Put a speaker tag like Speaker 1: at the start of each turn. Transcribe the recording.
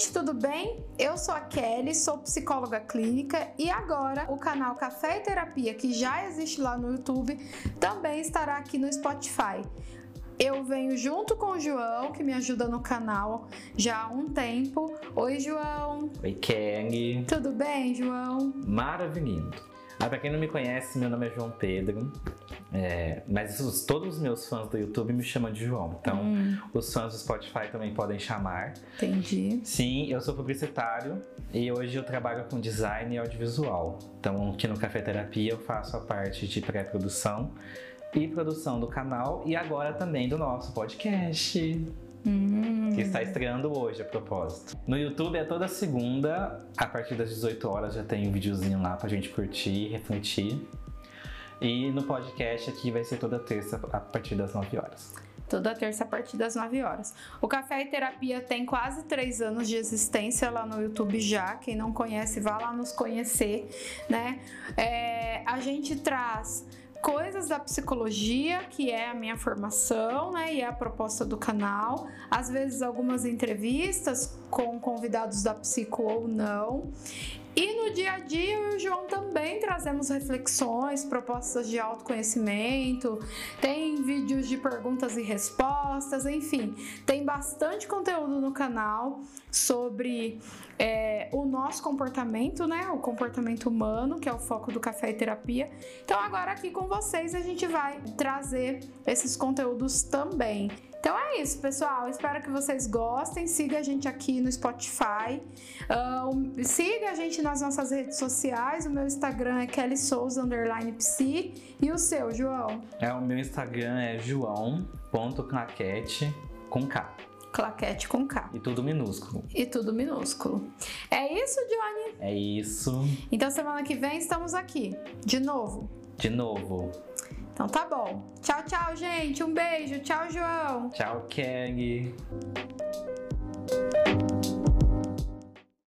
Speaker 1: gente, tudo bem? Eu sou a Kelly, sou psicóloga clínica e agora o canal Café e Terapia, que já existe lá no YouTube, também estará aqui no Spotify. Eu venho junto com o João, que me ajuda no canal já há um tempo. Oi, João.
Speaker 2: Oi, Kelly.
Speaker 1: Tudo bem, João?
Speaker 2: Maravilhoso. Ah, pra quem não me conhece, meu nome é João Pedro. É, mas os, todos os meus fãs do YouTube me chamam de João. Então, hum. os fãs do Spotify também podem chamar.
Speaker 1: Entendi.
Speaker 2: Sim, eu sou publicitário e hoje eu trabalho com design e audiovisual. Então, aqui no Café Terapia eu faço a parte de pré-produção e produção do canal e agora também do nosso podcast. Hum. Está estreando hoje, a propósito. No YouTube é toda segunda, a partir das 18 horas já tem um videozinho lá pra gente curtir, refletir. E no podcast aqui vai ser toda terça a partir das 9 horas.
Speaker 1: Toda terça a partir das 9 horas. O Café e Terapia tem quase 3 anos de existência lá no YouTube já. Quem não conhece, vá lá nos conhecer, né? É, a gente traz coisas da psicologia, que é a minha formação, né, e é a proposta do canal. Às vezes algumas entrevistas com convidados da psico ou não. E no dia a dia eu e o João também trazemos reflexões, propostas de autoconhecimento, tem vídeos de perguntas e respostas, enfim, tem bastante conteúdo no canal sobre é, o nosso comportamento, né? O comportamento humano, que é o foco do café e terapia. Então agora aqui com vocês a gente vai trazer esses conteúdos também. Então é isso, pessoal. Espero que vocês gostem. Siga a gente aqui no Spotify. Uh, siga a gente nas nossas redes sociais. O meu Instagram é Kelly Souza underline psi. E o seu, João?
Speaker 2: É, o meu Instagram é joão.claquete com K.
Speaker 1: Claquete com K.
Speaker 2: E tudo minúsculo.
Speaker 1: E tudo minúsculo. É isso, Johnny?
Speaker 2: É isso.
Speaker 1: Então semana que vem estamos aqui. De novo.
Speaker 2: De novo.
Speaker 1: Então tá bom. Tchau, tchau, gente. Um beijo. Tchau, João.
Speaker 2: Tchau, Kelly.